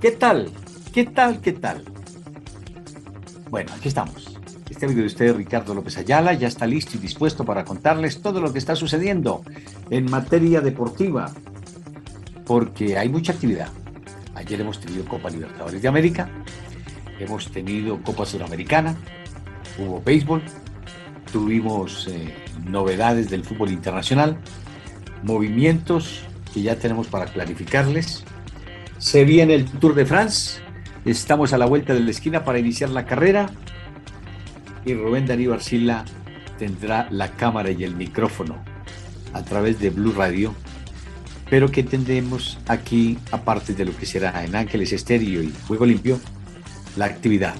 ¿Qué tal? ¿Qué tal? ¿Qué tal? Bueno, aquí estamos. Este amigo de ustedes, Ricardo López Ayala, ya está listo y dispuesto para contarles todo lo que está sucediendo en materia deportiva, porque hay mucha actividad. Ayer hemos tenido Copa Libertadores de América, hemos tenido Copa Sudamericana, hubo béisbol, tuvimos eh, novedades del fútbol internacional, movimientos que ya tenemos para clarificarles. Se viene el Tour de France, estamos a la vuelta de la esquina para iniciar la carrera y Rubén Darío Arcila tendrá la cámara y el micrófono a través de Blue Radio, pero que tendremos aquí, aparte de lo que será en Ángeles Estéreo y Juego Limpio, la actividad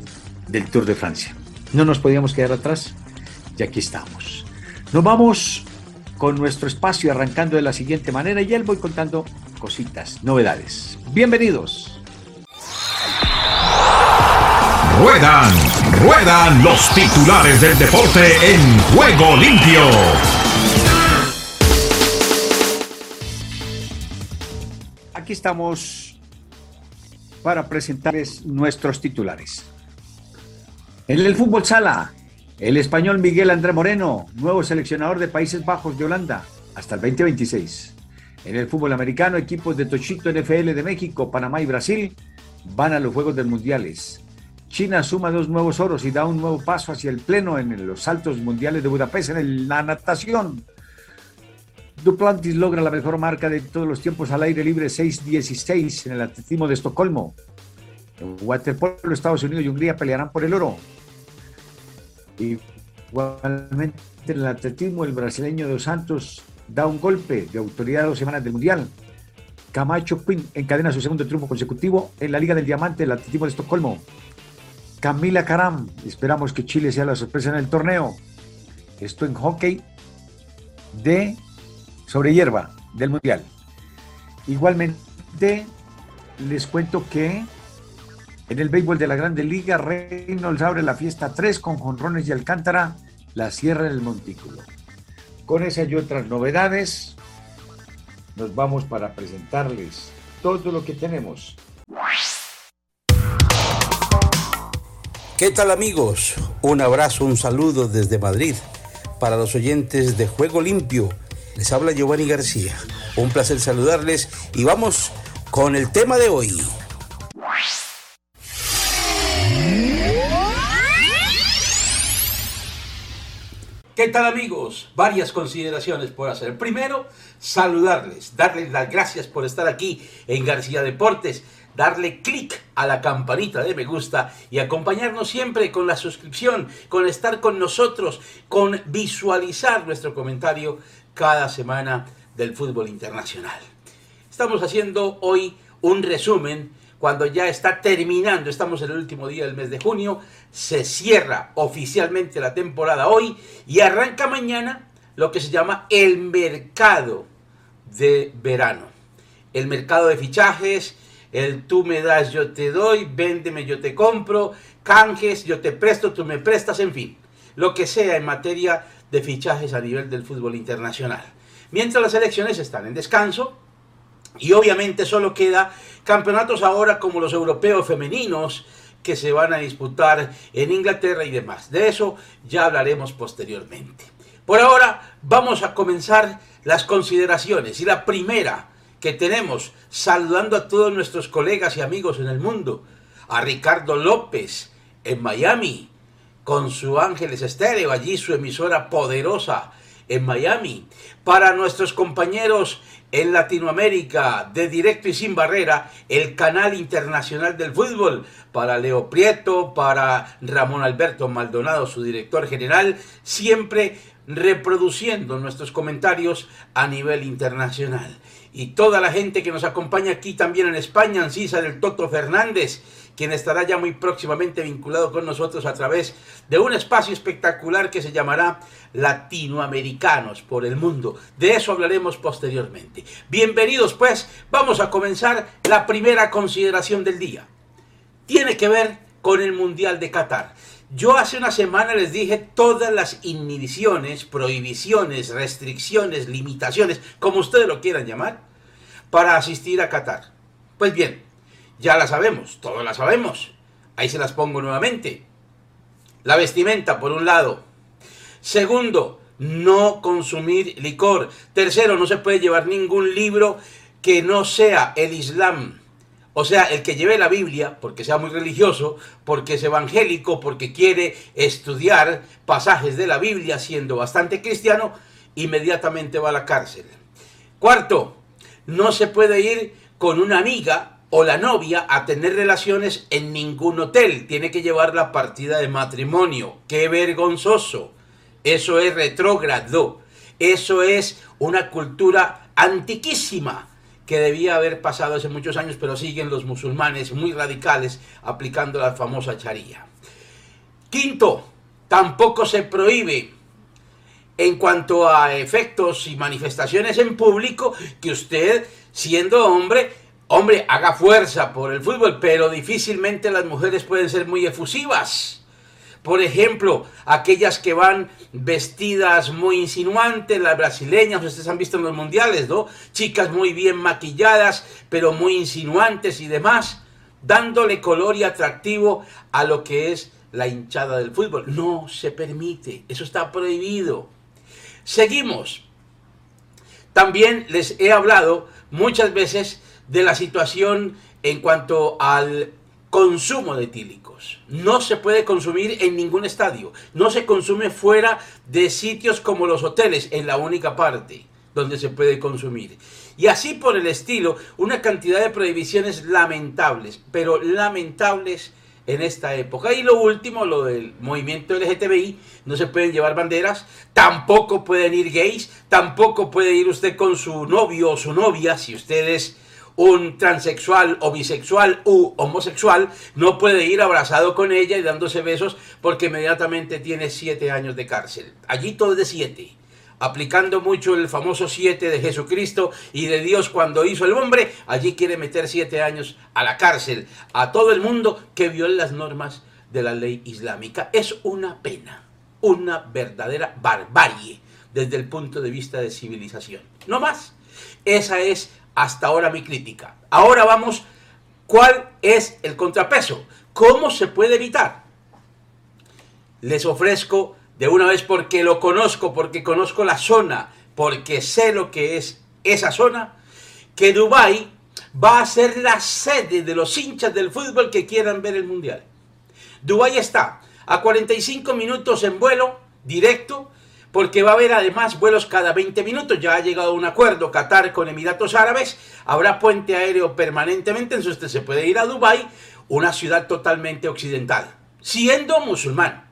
del Tour de Francia. No nos podíamos quedar atrás y aquí estamos. Nos vamos con nuestro espacio arrancando de la siguiente manera y él voy contando cositas, novedades. Bienvenidos. Ruedan, ruedan los titulares del deporte en juego limpio. Aquí estamos para presentarles nuestros titulares. En el fútbol sala, el español Miguel André Moreno, nuevo seleccionador de Países Bajos de Holanda, hasta el 2026. En el fútbol americano, equipos de Tochito NFL de México, Panamá y Brasil van a los Juegos del Mundiales. China suma dos nuevos oros y da un nuevo paso hacia el pleno en los saltos mundiales de Budapest en la natación. Duplantis logra la mejor marca de todos los tiempos al aire libre 6.16 en el atletismo de Estocolmo. En waterpolo, Estados Unidos y Hungría pelearán por el oro. Igualmente en el atletismo, el brasileño Dos Santos da un golpe de autoridad dos semanas del Mundial. Camacho Quinn encadena su segundo triunfo consecutivo en la Liga del Diamante, el atletismo de Estocolmo. Camila Caram, esperamos que Chile sea la sorpresa en el torneo. Esto en hockey de sobre hierba del Mundial. Igualmente, les cuento que en el béisbol de la Grande Liga, Reynolds abre la fiesta 3 con jonrones y Alcántara, la cierra en el montículo. Con esas y otras novedades, nos vamos para presentarles todo lo que tenemos. ¿Qué tal amigos? Un abrazo, un saludo desde Madrid para los oyentes de Juego Limpio. Les habla Giovanni García. Un placer saludarles y vamos con el tema de hoy. ¿Qué tal amigos? Varias consideraciones por hacer. Primero, saludarles, darles las gracias por estar aquí en García Deportes, darle clic a la campanita de me gusta y acompañarnos siempre con la suscripción, con estar con nosotros, con visualizar nuestro comentario cada semana del fútbol internacional. Estamos haciendo hoy un resumen cuando ya está terminando, estamos en el último día del mes de junio, se cierra oficialmente la temporada hoy y arranca mañana lo que se llama el mercado de verano. El mercado de fichajes, el tú me das, yo te doy, véndeme, yo te compro, canjes, yo te presto, tú me prestas, en fin, lo que sea en materia de fichajes a nivel del fútbol internacional. Mientras las elecciones están en descanso, y obviamente solo queda campeonatos ahora como los europeos femeninos que se van a disputar en Inglaterra y demás. De eso ya hablaremos posteriormente. Por ahora vamos a comenzar las consideraciones y la primera que tenemos saludando a todos nuestros colegas y amigos en el mundo, a Ricardo López en Miami con su Ángeles Estéreo, allí su emisora poderosa en Miami, para nuestros compañeros en Latinoamérica, de directo y sin barrera, el canal internacional del fútbol, para Leo Prieto, para Ramón Alberto Maldonado, su director general, siempre reproduciendo nuestros comentarios a nivel internacional. y toda la gente que nos acompaña aquí también en España, Ancisa del Toto Fernández, quien estará ya muy próximamente vinculado con nosotros a través de un espacio espectacular que se llamará Latinoamericanos por el Mundo. De eso hablaremos posteriormente. Bienvenidos pues, vamos a comenzar la primera consideración del día. Tiene que ver con el Mundial de Qatar. Yo hace una semana les dije todas las inhibiciones, prohibiciones, restricciones, limitaciones, como ustedes lo quieran llamar, para asistir a Qatar. Pues bien, ya las sabemos, todos las sabemos. Ahí se las pongo nuevamente. La vestimenta, por un lado. Segundo, no consumir licor. Tercero, no se puede llevar ningún libro que no sea el Islam. O sea, el que lleve la Biblia, porque sea muy religioso, porque es evangélico, porque quiere estudiar pasajes de la Biblia siendo bastante cristiano, inmediatamente va a la cárcel. Cuarto, no se puede ir con una amiga o la novia a tener relaciones en ningún hotel. Tiene que llevar la partida de matrimonio. ¡Qué vergonzoso! Eso es retrógrado. Eso es una cultura antiquísima que debía haber pasado hace muchos años, pero siguen los musulmanes muy radicales aplicando la famosa charía. Quinto, tampoco se prohíbe en cuanto a efectos y manifestaciones en público que usted, siendo hombre, hombre, haga fuerza por el fútbol, pero difícilmente las mujeres pueden ser muy efusivas. Por ejemplo, aquellas que van vestidas muy insinuantes, las brasileñas, ustedes han visto en los mundiales, ¿no? Chicas muy bien maquilladas, pero muy insinuantes y demás, dándole color y atractivo a lo que es la hinchada del fútbol. No se permite, eso está prohibido. Seguimos. También les he hablado muchas veces de la situación en cuanto al consumo de etílicos. No se puede consumir en ningún estadio. No se consume fuera de sitios como los hoteles, en la única parte donde se puede consumir. Y así por el estilo, una cantidad de prohibiciones lamentables, pero lamentables en esta época. Y lo último, lo del movimiento LGTBI, no se pueden llevar banderas, tampoco pueden ir gays, tampoco puede ir usted con su novio o su novia, si ustedes un transexual o bisexual u homosexual no puede ir abrazado con ella y dándose besos porque inmediatamente tiene siete años de cárcel. Allí todo es de siete. Aplicando mucho el famoso siete de Jesucristo y de Dios cuando hizo el hombre, allí quiere meter siete años a la cárcel a todo el mundo que viole las normas de la ley islámica. Es una pena, una verdadera barbarie desde el punto de vista de civilización. No más. Esa es hasta ahora mi crítica. Ahora vamos, ¿cuál es el contrapeso? ¿Cómo se puede evitar? Les ofrezco de una vez porque lo conozco, porque conozco la zona, porque sé lo que es esa zona, que Dubái va a ser la sede de los hinchas del fútbol que quieran ver el Mundial. Dubái está a 45 minutos en vuelo directo porque va a haber además vuelos cada 20 minutos. Ya ha llegado un acuerdo Qatar con Emiratos Árabes, habrá puente aéreo permanentemente, entonces usted se puede ir a Dubái, una ciudad totalmente occidental, siendo musulmán.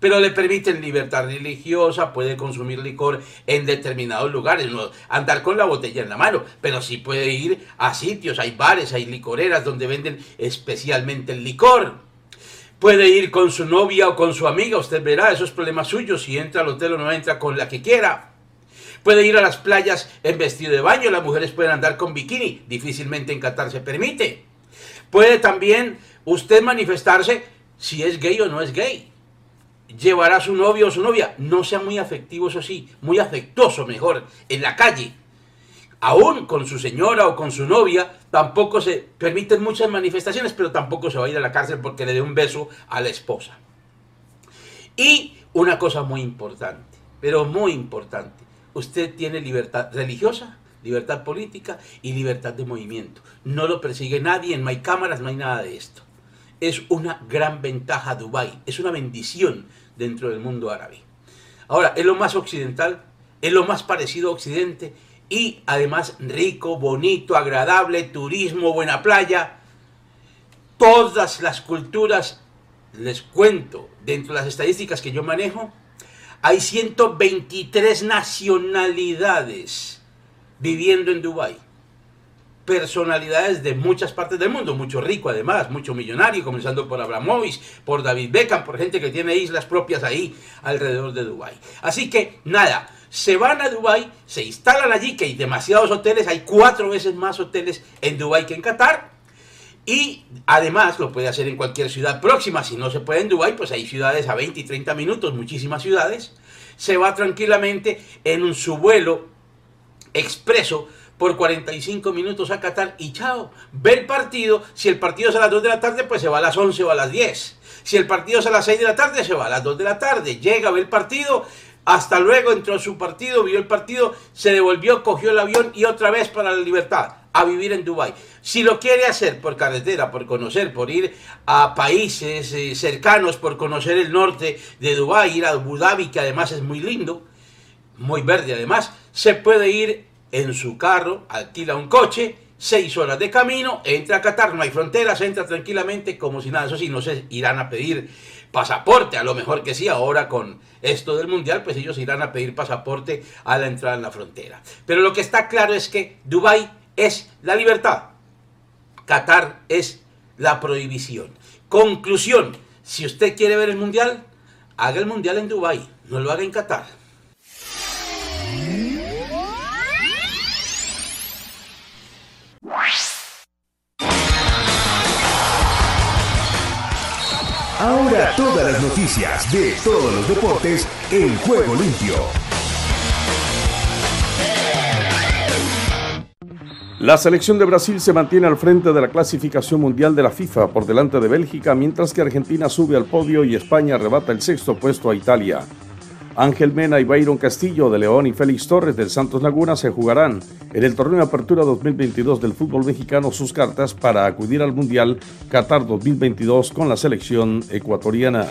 Pero le permiten libertad religiosa, puede consumir licor en determinados lugares, no andar con la botella en la mano, pero sí puede ir a sitios, hay bares, hay licoreras donde venden especialmente el licor Puede ir con su novia o con su amiga, usted verá, eso es problema suyo, si entra al hotel o no entra con la que quiera. Puede ir a las playas en vestido de baño, las mujeres pueden andar con bikini, difícilmente en Qatar se permite. Puede también usted manifestarse si es gay o no es gay. Llevará a su novio o su novia, no sea muy afectivo, eso sí, muy afectuoso mejor, en la calle aún con su señora o con su novia, tampoco se permiten muchas manifestaciones, pero tampoco se va a ir a la cárcel porque le dé un beso a la esposa. Y una cosa muy importante, pero muy importante, usted tiene libertad religiosa, libertad política y libertad de movimiento. No lo persigue nadie, en hay cámaras, no hay nada de esto. Es una gran ventaja Dubái, es una bendición dentro del mundo árabe. Ahora, es lo más occidental, es lo más parecido a Occidente y además rico, bonito, agradable, turismo, buena playa. Todas las culturas, les cuento, dentro de las estadísticas que yo manejo, hay 123 nacionalidades viviendo en Dubái. personalidades de muchas partes del mundo, mucho rico además, mucho millonario, comenzando por Abramovich, por David Beckham, por gente que tiene islas propias ahí alrededor de Dubái. Así que nada, se van a Dubái, se instalan allí, que hay demasiados hoteles, hay cuatro veces más hoteles en Dubái que en Qatar. Y además lo puede hacer en cualquier ciudad próxima. Si no se puede en Dubái, pues hay ciudades a 20 y 30 minutos, muchísimas ciudades. Se va tranquilamente en un subvuelo expreso por 45 minutos a Qatar y chao. Ve el partido. Si el partido es a las 2 de la tarde, pues se va a las 11 o a las 10. Si el partido es a las 6 de la tarde, se va a las 2 de la tarde. Llega, ve el partido. Hasta luego entró a su partido, vio el partido, se devolvió, cogió el avión y otra vez para la libertad a vivir en Dubái. Si lo quiere hacer por carretera, por conocer, por ir a países eh, cercanos, por conocer el norte de Dubái, ir a Abu Dhabi, que además es muy lindo, muy verde además, se puede ir en su carro, alquila un coche, seis horas de camino, entra a Qatar, no hay fronteras, entra tranquilamente como si nada, eso sí, no se irán a pedir pasaporte, a lo mejor que sí, ahora con esto del mundial, pues ellos irán a pedir pasaporte a la entrada en la frontera. Pero lo que está claro es que Dubái es la libertad. Qatar es la prohibición. Conclusión, si usted quiere ver el mundial, haga el mundial en Dubái, no lo haga en Qatar. Ahora todas las noticias de todos los deportes en juego limpio. La selección de Brasil se mantiene al frente de la clasificación mundial de la FIFA por delante de Bélgica, mientras que Argentina sube al podio y España arrebata el sexto puesto a Italia. Ángel Mena y Byron Castillo de León y Félix Torres del Santos Laguna se jugarán en el torneo de Apertura 2022 del fútbol mexicano sus cartas para acudir al Mundial Qatar 2022 con la selección ecuatoriana.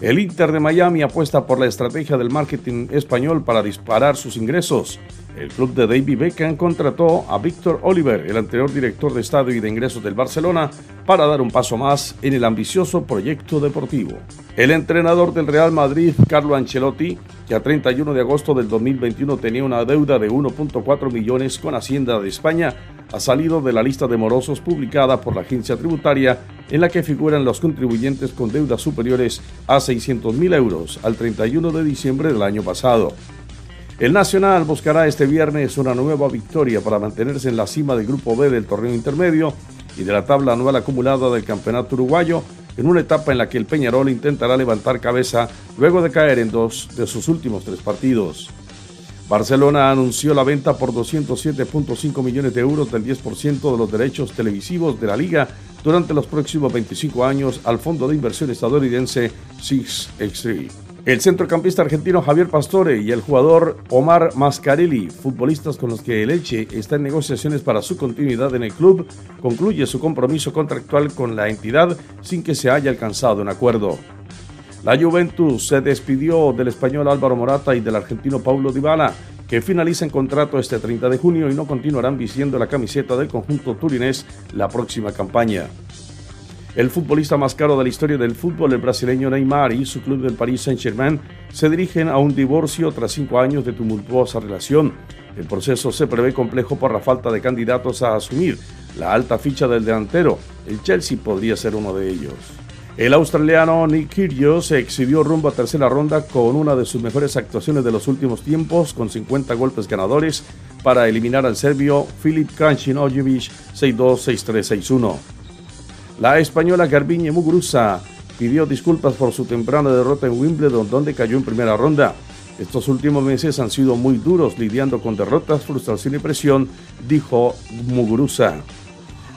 El Inter de Miami apuesta por la estrategia del marketing español para disparar sus ingresos. El club de David Beckham contrató a Víctor Oliver, el anterior director de estadio y de ingresos del Barcelona, para dar un paso más en el ambicioso proyecto deportivo. El entrenador del Real Madrid, Carlo Ancelotti, que a 31 de agosto del 2021 tenía una deuda de 1.4 millones con Hacienda de España, ha salido de la lista de morosos publicada por la agencia tributaria en la que figuran los contribuyentes con deudas superiores a 600 mil euros al 31 de diciembre del año pasado. El Nacional buscará este viernes una nueva victoria para mantenerse en la cima del Grupo B del torneo intermedio y de la tabla anual acumulada del Campeonato Uruguayo en una etapa en la que el Peñarol intentará levantar cabeza luego de caer en dos de sus últimos tres partidos. Barcelona anunció la venta por 207.5 millones de euros del 10% de los derechos televisivos de la liga durante los próximos 25 años al fondo de inversión estadounidense Six X3. El centrocampista argentino Javier Pastore y el jugador Omar Mascarelli, futbolistas con los que el Elche está en negociaciones para su continuidad en el club, concluye su compromiso contractual con la entidad sin que se haya alcanzado un acuerdo. La Juventus se despidió del español Álvaro Morata y del argentino Paulo Dybala, que finalizan contrato este 30 de junio y no continuarán vistiendo la camiseta del conjunto turinés la próxima campaña. El futbolista más caro de la historia del fútbol, el brasileño Neymar y su club del Paris Saint-Germain se dirigen a un divorcio tras cinco años de tumultuosa relación. El proceso se prevé complejo por la falta de candidatos a asumir la alta ficha del delantero. El Chelsea podría ser uno de ellos. El australiano Nick Kyrgios se exhibió rumbo a tercera ronda con una de sus mejores actuaciones de los últimos tiempos, con 50 golpes ganadores, para eliminar al serbio Filip Krajinovic 6-2, 6-3, 6-1. La española Garbiñe Muguruza pidió disculpas por su temprana derrota en Wimbledon, donde cayó en primera ronda. Estos últimos meses han sido muy duros lidiando con derrotas, frustración y presión, dijo Muguruza.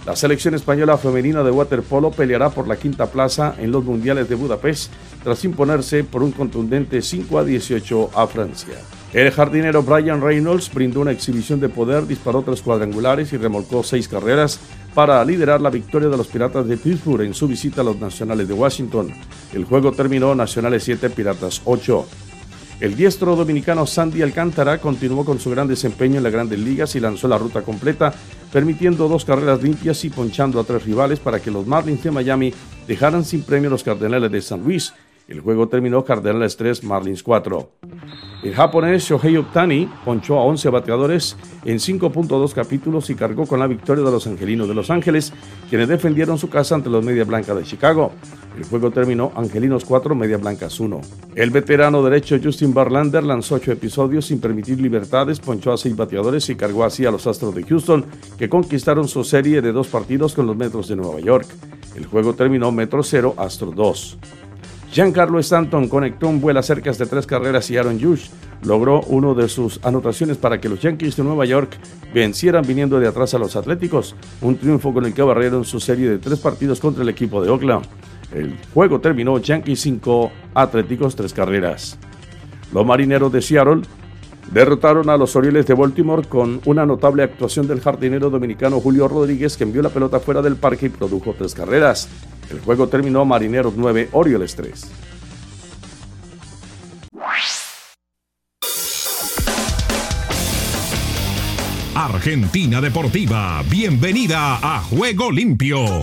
La selección española femenina de waterpolo peleará por la quinta plaza en los Mundiales de Budapest tras imponerse por un contundente 5 a 18 a Francia. El jardinero Brian Reynolds brindó una exhibición de poder, disparó tres cuadrangulares y remolcó seis carreras para liderar la victoria de los Piratas de Pittsburgh en su visita a los Nacionales de Washington. El juego terminó Nacionales 7, Piratas 8. El diestro dominicano Sandy Alcántara continuó con su gran desempeño en las grandes ligas y lanzó la ruta completa, permitiendo dos carreras limpias y ponchando a tres rivales para que los Marlins de Miami dejaran sin premio a los Cardenales de San Luis. El juego terminó Cardenales 3, Marlins 4. El japonés Shohei Ohtani ponchó a 11 bateadores en 5.2 capítulos y cargó con la victoria de los Angelinos de Los Ángeles, quienes defendieron su casa ante los Media Blanca de Chicago. El juego terminó Angelinos 4, Media Blancas 1. El veterano derecho Justin Barlander lanzó 8 episodios sin permitir libertades, ponchó a 6 bateadores y cargó así a los Astros de Houston, que conquistaron su serie de dos partidos con los Metros de Nueva York. El juego terminó Metro 0, Astros 2. Giancarlo Stanton conectó un vuelo cerca de tres carreras y Aaron Judge logró uno de sus anotaciones para que los Yankees de Nueva York vencieran viniendo de atrás a los Atléticos, un triunfo con el que barrieron su serie de tres partidos contra el equipo de Oakland. El juego terminó Yankees 5, Atléticos 3 carreras. Los marineros de Seattle derrotaron a los Orioles de Baltimore con una notable actuación del jardinero dominicano Julio Rodríguez que envió la pelota fuera del parque y produjo tres carreras. El juego terminó Marineros 9, Orioles 3. Argentina Deportiva, bienvenida a Juego Limpio.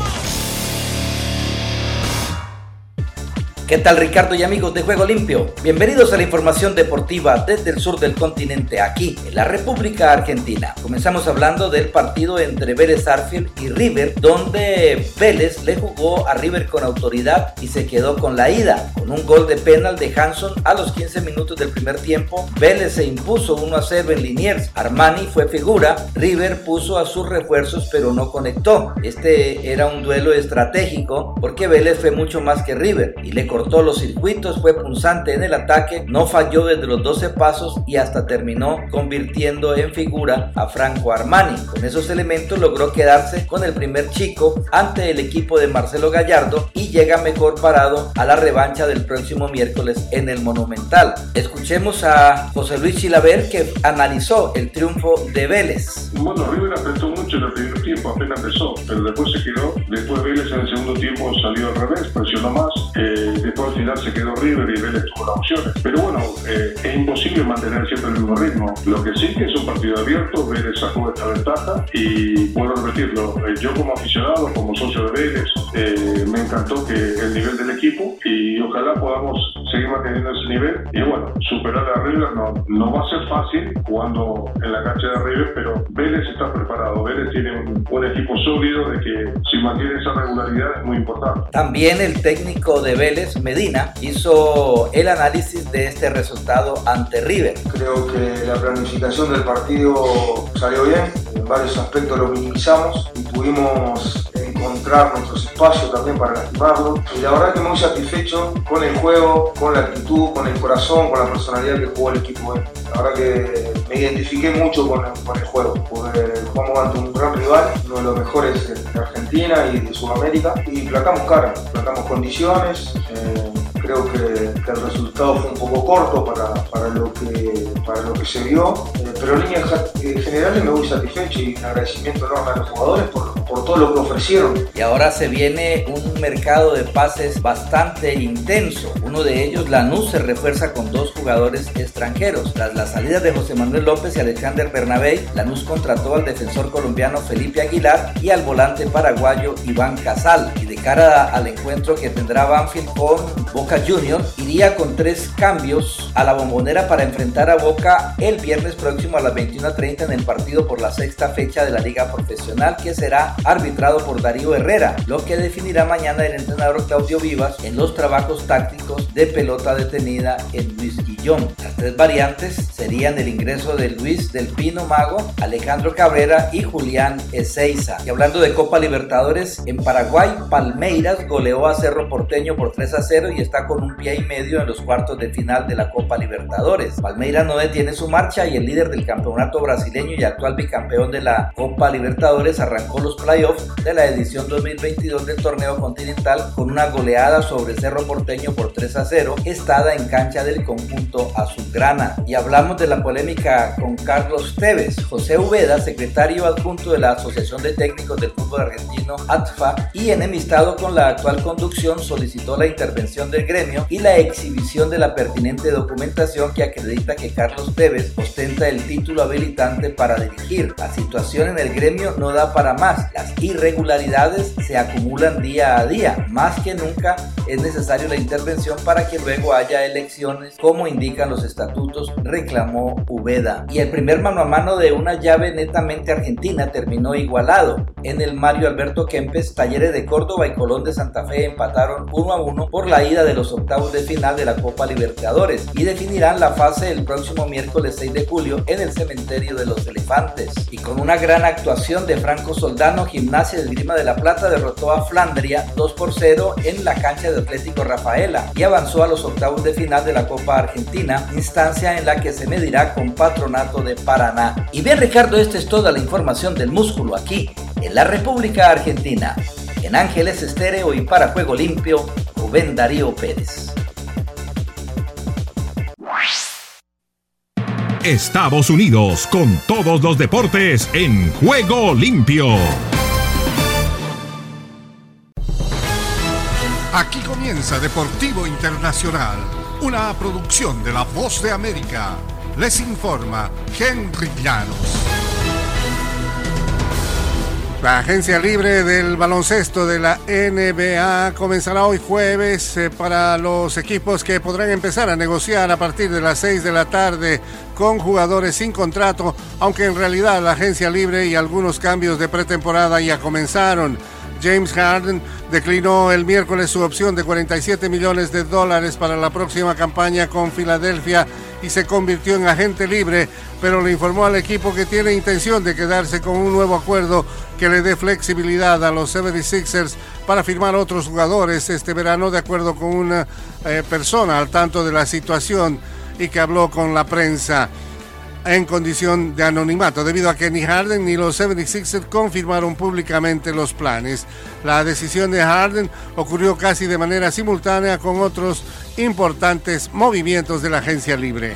¿Qué tal Ricardo y amigos de Juego Limpio? Bienvenidos a la información deportiva desde el sur del continente, aquí en la República Argentina. Comenzamos hablando del partido entre Vélez Arfield y River, donde Vélez le jugó a River con autoridad y se quedó con la ida. Con un gol de penal de Hanson a los 15 minutos del primer tiempo, Vélez se impuso 1 a 0 en Liniers. Armani fue figura, River puso a sus refuerzos pero no conectó. Este era un duelo estratégico porque Vélez fue mucho más que River y le cortó los circuitos, fue punzante en el ataque, no falló desde los 12 pasos y hasta terminó convirtiendo en figura a Franco Armani. Con esos elementos logró quedarse con el primer chico ante el equipo de Marcelo Gallardo y llega mejor parado a la revancha del próximo miércoles en el Monumental. Escuchemos a José Luis Chilaver que analizó el triunfo de Vélez. Bueno, River apretó mucho en el primer tiempo, apenas empezó, pero después se quedó. Después Vélez en el segundo tiempo salió al revés, presionó más. Eh, después al final se quedó River y Vélez tuvo las opciones. Pero bueno, eh, es imposible mantener siempre el mismo ritmo. Lo que sí que es un partido abierto, Vélez sacó esta ventaja y puedo repetirlo, eh, yo como aficionado, como socio de Vélez, eh, me encantó que el nivel del equipo y ojalá podamos seguir manteniendo ese nivel. Y bueno, superar a River no, no va a ser fácil jugando en la cancha de River, pero Vélez está preparado. Vélez tiene un, un equipo sólido de que si mantiene esa regularidad es muy importante. También el técnico de Vélez, Medina, hizo el análisis de este resultado ante River. Creo que la planificación del partido salió bien, en varios aspectos lo minimizamos y pudimos encontrar nuestros espacios también para lastimarlo. Y la verdad que muy satisfecho con el juego, con la actitud, con el corazón, con la personalidad que jugó el equipo. La verdad que me identifiqué mucho con, con el juego, porque jugamos ante un gran rival, uno de los mejores de Argentina y de Sudamérica, y plantamos cara, plantamos condiciones. Eh, creo que, el resultado fue un poco corto para, para, lo, que, para lo que se vio, eh, pero en líneas generales me voy satisfecho y un agradecimiento enorme a los jugadores por, por todo lo que ofrecieron. Y ahora se viene un mercado de pases bastante intenso. Uno de ellos, Lanús, se refuerza con dos jugadores extranjeros. Tras la salida de José Manuel López y Alexander Bernabé, Lanús contrató al defensor colombiano Felipe Aguilar y al volante paraguayo Iván Casal. Cara al encuentro que tendrá Banfield con Boca Junior, iría con tres cambios a la bombonera para enfrentar a Boca el viernes próximo a las 21.30 en el partido por la sexta fecha de la Liga Profesional que será arbitrado por Darío Herrera, lo que definirá mañana el entrenador Claudio Vivas en los trabajos tácticos de pelota detenida en Luis Guillón. Las tres variantes serían el ingreso de Luis del Pino Mago, Alejandro Cabrera y Julián Ezeiza. Y hablando de Copa Libertadores, en Paraguay, Palmeiras goleó a Cerro Porteño por 3 a 0 y está con un pie y medio en los cuartos de final de la Copa Libertadores. Palmeiras no detiene su marcha y el líder del campeonato brasileño y actual bicampeón de la Copa Libertadores arrancó los playoffs de la edición 2022 del torneo continental con una goleada sobre Cerro Porteño por 3 a 0, estada en cancha del conjunto azulgrana. Y hablamos de la polémica con Carlos Tevez, José Ubeda, secretario adjunto de la Asociación de Técnicos del Fútbol Argentino, ATFA, y enemistad Con la actual conducción, solicitó la intervención del gremio y la exhibición de la pertinente documentación que acredita que Carlos Tevez ostenta el título habilitante para dirigir. La situación en el gremio no da para más. Las irregularidades se acumulan día a día. Más que nunca es necesario la intervención para que luego haya elecciones, como indican los estatutos, reclamó Ubeda. Y el primer mano a mano de una llave netamente argentina terminó igualado. En el Mario Alberto Kempes, Talleres de Córdoba Colón de Santa Fe empataron 1 a 1 por la ida de los octavos de final de la Copa Libertadores y definirán la fase el próximo miércoles 6 de julio en el Cementerio de los Elefantes. Y con una gran actuación de Franco Soldano, Gimnasia de Grima de la Plata derrotó a Flandria 2 por 0 en la cancha de Atlético Rafaela y avanzó a los octavos de final de la Copa Argentina, instancia en la que se medirá con Patronato de Paraná. Y bien Ricardo, esta es toda la información del músculo aquí en la República Argentina. En Ángeles Estéreo y para Juego Limpio, Rubén Darío Pérez. Estados Unidos con todos los deportes en Juego Limpio. Aquí comienza Deportivo Internacional, una producción de La Voz de América. Les informa Henry Llanos. La agencia libre del baloncesto de la NBA comenzará hoy jueves eh, para los equipos que podrán empezar a negociar a partir de las 6 de la tarde con jugadores sin contrato, aunque en realidad la agencia libre y algunos cambios de pretemporada ya comenzaron. James Harden declinó el miércoles su opción de 47 millones de dólares para la próxima campaña con Filadelfia y se convirtió en agente libre, pero le informó al equipo que tiene intención de quedarse con un nuevo acuerdo que le dé flexibilidad a los 76ers para firmar otros jugadores este verano, de acuerdo con una eh, persona al tanto de la situación y que habló con la prensa en condición de anonimato, debido a que ni Harden ni los 76ers confirmaron públicamente los planes. La decisión de Harden ocurrió casi de manera simultánea con otros importantes movimientos de la agencia libre.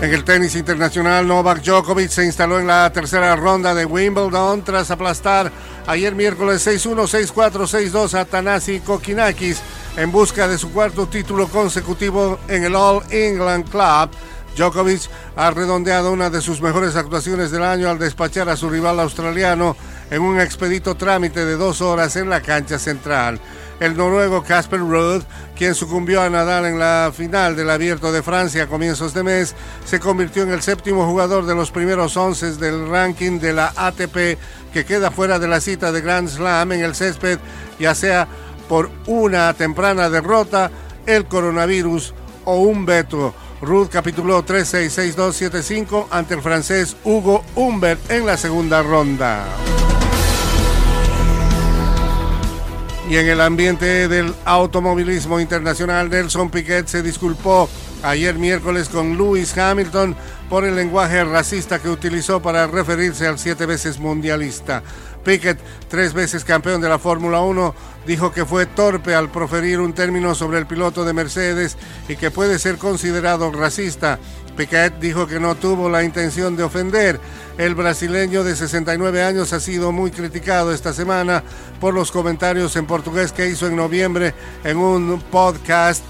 En el tenis internacional, Novak Djokovic se instaló en la tercera ronda de Wimbledon tras aplastar ayer miércoles 6-1, 6-4, 6-2 a Tanasi Kokinakis en busca de su cuarto título consecutivo en el All England Club Djokovic ha redondeado una de sus mejores actuaciones del año al despachar a su rival australiano en un expedito trámite de dos horas en la cancha central. El noruego Casper Ruud, quien sucumbió a Nadal en la final del Abierto de Francia a comienzos de mes, se convirtió en el séptimo jugador de los primeros once del ranking de la ATP que queda fuera de la cita de Grand Slam en el césped, ya sea por una temprana derrota, el coronavirus o un veto. Ruth capituló 3-6-6-2-7-5 ante el francés Hugo Humbert en la segunda ronda. Y en el ambiente del automovilismo internacional, Nelson Piquet se disculpó ayer miércoles con Lewis Hamilton por el lenguaje racista que utilizó para referirse al siete veces mundialista. Piquet, tres veces campeón de la Fórmula 1, dijo que fue torpe al proferir un término sobre el piloto de Mercedes y que puede ser considerado racista. Piquet dijo que no tuvo la intención de ofender. El brasileño de 69 años ha sido muy criticado esta semana por los comentarios en portugués que hizo en noviembre en un podcast.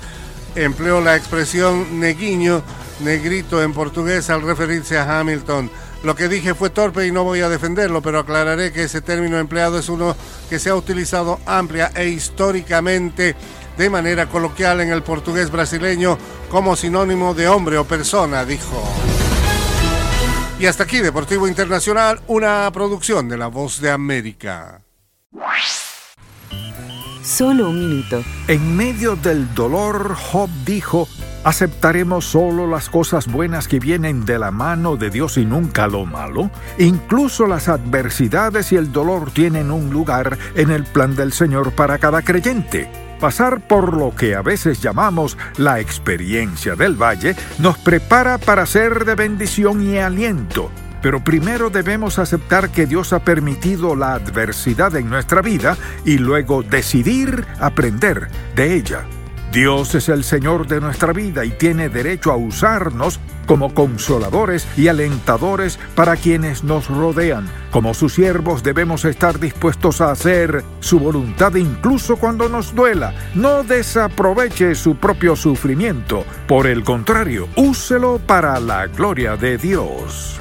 Empleó la expresión neguiño, negrito en portugués al referirse a Hamilton. Lo que dije fue torpe y no voy a defenderlo, pero aclararé que ese término empleado es uno que se ha utilizado amplia e históricamente de manera coloquial en el portugués brasileño como sinónimo de hombre o persona, dijo. Y hasta aquí, Deportivo Internacional, una producción de La Voz de América. Solo un minuto. En medio del dolor, Job dijo, ¿Aceptaremos solo las cosas buenas que vienen de la mano de Dios y nunca lo malo? Incluso las adversidades y el dolor tienen un lugar en el plan del Señor para cada creyente. Pasar por lo que a veces llamamos la experiencia del valle nos prepara para ser de bendición y aliento. Pero primero debemos aceptar que Dios ha permitido la adversidad en nuestra vida y luego decidir aprender de ella. Dios es el Señor de nuestra vida y tiene derecho a usarnos como consoladores y alentadores para quienes nos rodean. Como sus siervos debemos estar dispuestos a hacer su voluntad incluso cuando nos duela. No desaproveche su propio sufrimiento. Por el contrario, úselo para la gloria de Dios.